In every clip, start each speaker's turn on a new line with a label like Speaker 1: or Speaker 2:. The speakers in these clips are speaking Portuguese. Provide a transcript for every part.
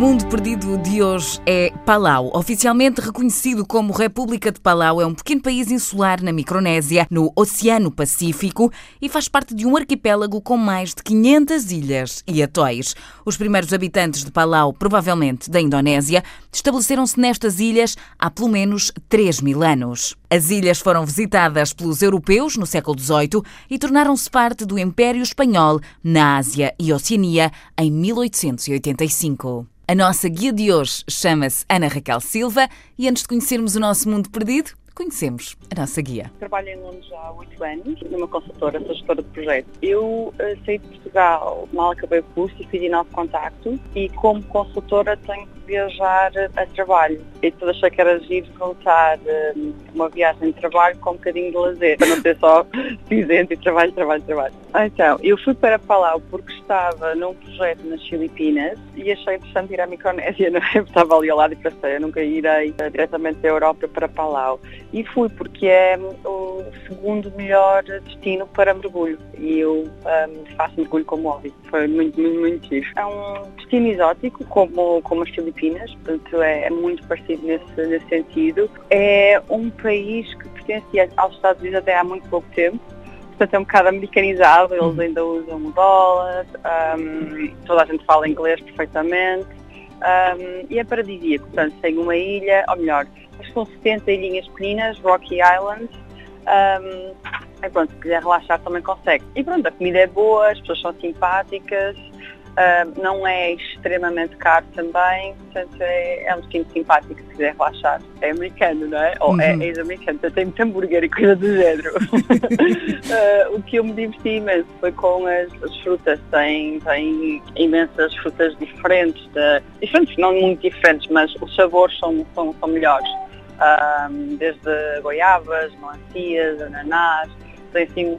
Speaker 1: mundo perdido de hoje é Palau. Oficialmente reconhecido como República de Palau, é um pequeno país insular na Micronésia, no Oceano Pacífico, e faz parte de um arquipélago com mais de 500 ilhas e atóis. Os primeiros habitantes de Palau, provavelmente da Indonésia, estabeleceram-se nestas ilhas há pelo menos 3 mil anos. As ilhas foram visitadas pelos europeus no século XVIII e tornaram-se parte do Império Espanhol na Ásia e Oceania em 1885. A nossa guia de hoje chama-se Ana Raquel Silva e antes de conhecermos o nosso mundo perdido, conhecemos a nossa guia.
Speaker 2: Trabalho em Londres há oito anos, numa consultora, sou gestora de projetos. Eu uh, saí de Portugal, mal acabei o curso e fiz novo contacto e como consultora tenho que viajar a trabalho. E achei que era giro juntar uh, uma viagem de trabalho com um bocadinho de lazer, para não ter só cinzento e trabalho, trabalho, trabalho. Então, eu fui para Palau porque estava num projeto nas Filipinas e achei interessante ir à Micronésia, não é? Estava ali ao lado e pensei, eu nunca irei diretamente da Europa para Palau. E fui porque é o segundo melhor destino para mergulho e eu um, faço mergulho como hobby. Foi muito, muito, muito giro. É um destino exótico, como, como as Filipinas, portanto é, é muito parecido nesse, nesse sentido. É um país que pertencia aos Estados Unidos até há muito pouco tempo portanto é um bocado americanizado, eles uhum. ainda usam o dólar, um, toda a gente fala inglês perfeitamente um, e é paradisíaco, portanto tem uma ilha, ou melhor, são 70 ilhinhas pequenas, Rocky Island. Um, e pronto, se quiser relaxar também consegue. E pronto, a comida é boa, as pessoas são simpáticas, um, não é extremamente caro também, portanto é, é um destino simpático se quiser relaxar. É americano, não é? Ou é, uhum. é ex-americano, tem muito hambúrguer e coisa do género. uh, o que eu me diverti imenso foi com as, as, frutas, tem, tem imensas frutas diferentes, de, diferentes, não muito diferentes, mas os sabores são, são, são melhores um, desde goiabas, melancias, ananás, tem assim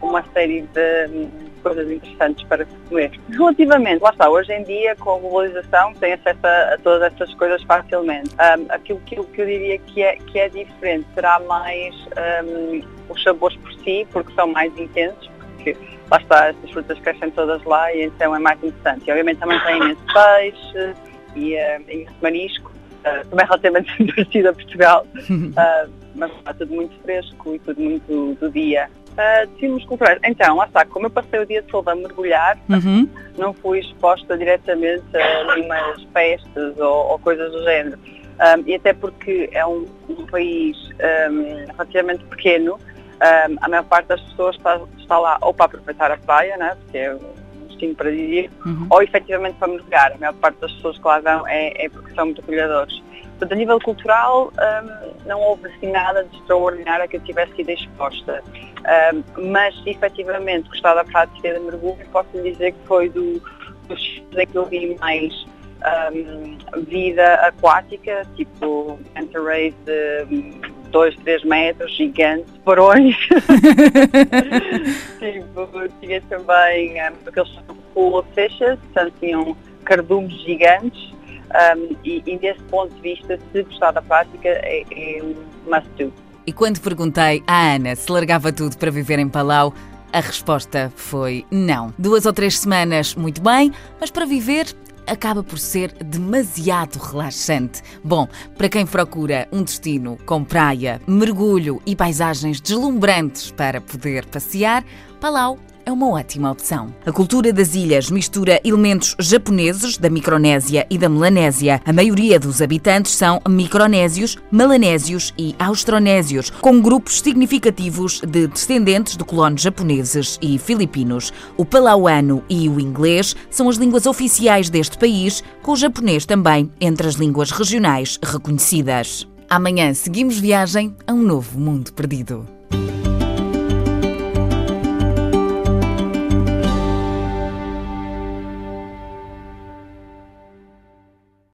Speaker 2: uma série de coisas interessantes para comer. Relativamente, lá está, hoje em dia com a globalização tem acesso a, a todas essas coisas facilmente. Um, aquilo que, que, eu diria que é, que é diferente será mais um, os sabores por si, porque são mais intensos, porque lá está, essas frutas crescem todas lá e então é mais interessante. E obviamente também tem imenso peixe e, e marisco, uh, também relativamente parecido a Portugal, uh, mas está tudo muito fresco e tudo muito do dia. Uh, decidimos culturais. Então, lá está, como eu passei o dia todo a mergulhar, uhum. não fui exposta diretamente a nenhumas pestes ou, ou coisas do género. Um, e até porque é um, um país um, relativamente pequeno, um, a maior parte das pessoas está, está, lá ou para aproveitar a praia, né, porque é destino para dizer, uhum. ou efetivamente para mergulhar. A maior parte das pessoas que lá vão é, é porque são muito acolhedores. Portanto, a nível cultural, um, não houve assim nada de extraordinário que eu tivesse sido exposta. Um, mas, efetivamente, gostar da prática de mergulho, posso lhe dizer que foi do, dos em que eu vi mais um, vida aquática, tipo manta rays de 2, 3 metros, gigantes, barões. tipo, tinha também um, aqueles full of fishes, portanto tinham cardumes gigantes. Um, e, e, desse ponto de vista, se gostar da prática, é, é um must do.
Speaker 1: E quando perguntei à Ana se largava tudo para viver em Palau, a resposta foi não. Duas ou três semanas, muito bem, mas para viver acaba por ser demasiado relaxante. Bom, para quem procura um destino com praia, mergulho e paisagens deslumbrantes para poder passear, Palau é uma ótima opção. A cultura das ilhas mistura elementos japoneses, da Micronésia e da Melanésia. A maioria dos habitantes são micronésios, melanésios e austronésios, com grupos significativos de descendentes de colonos japoneses e filipinos. O palauano e o inglês são as línguas oficiais deste país, com o japonês também entre as línguas regionais reconhecidas. Amanhã seguimos viagem a um novo mundo perdido.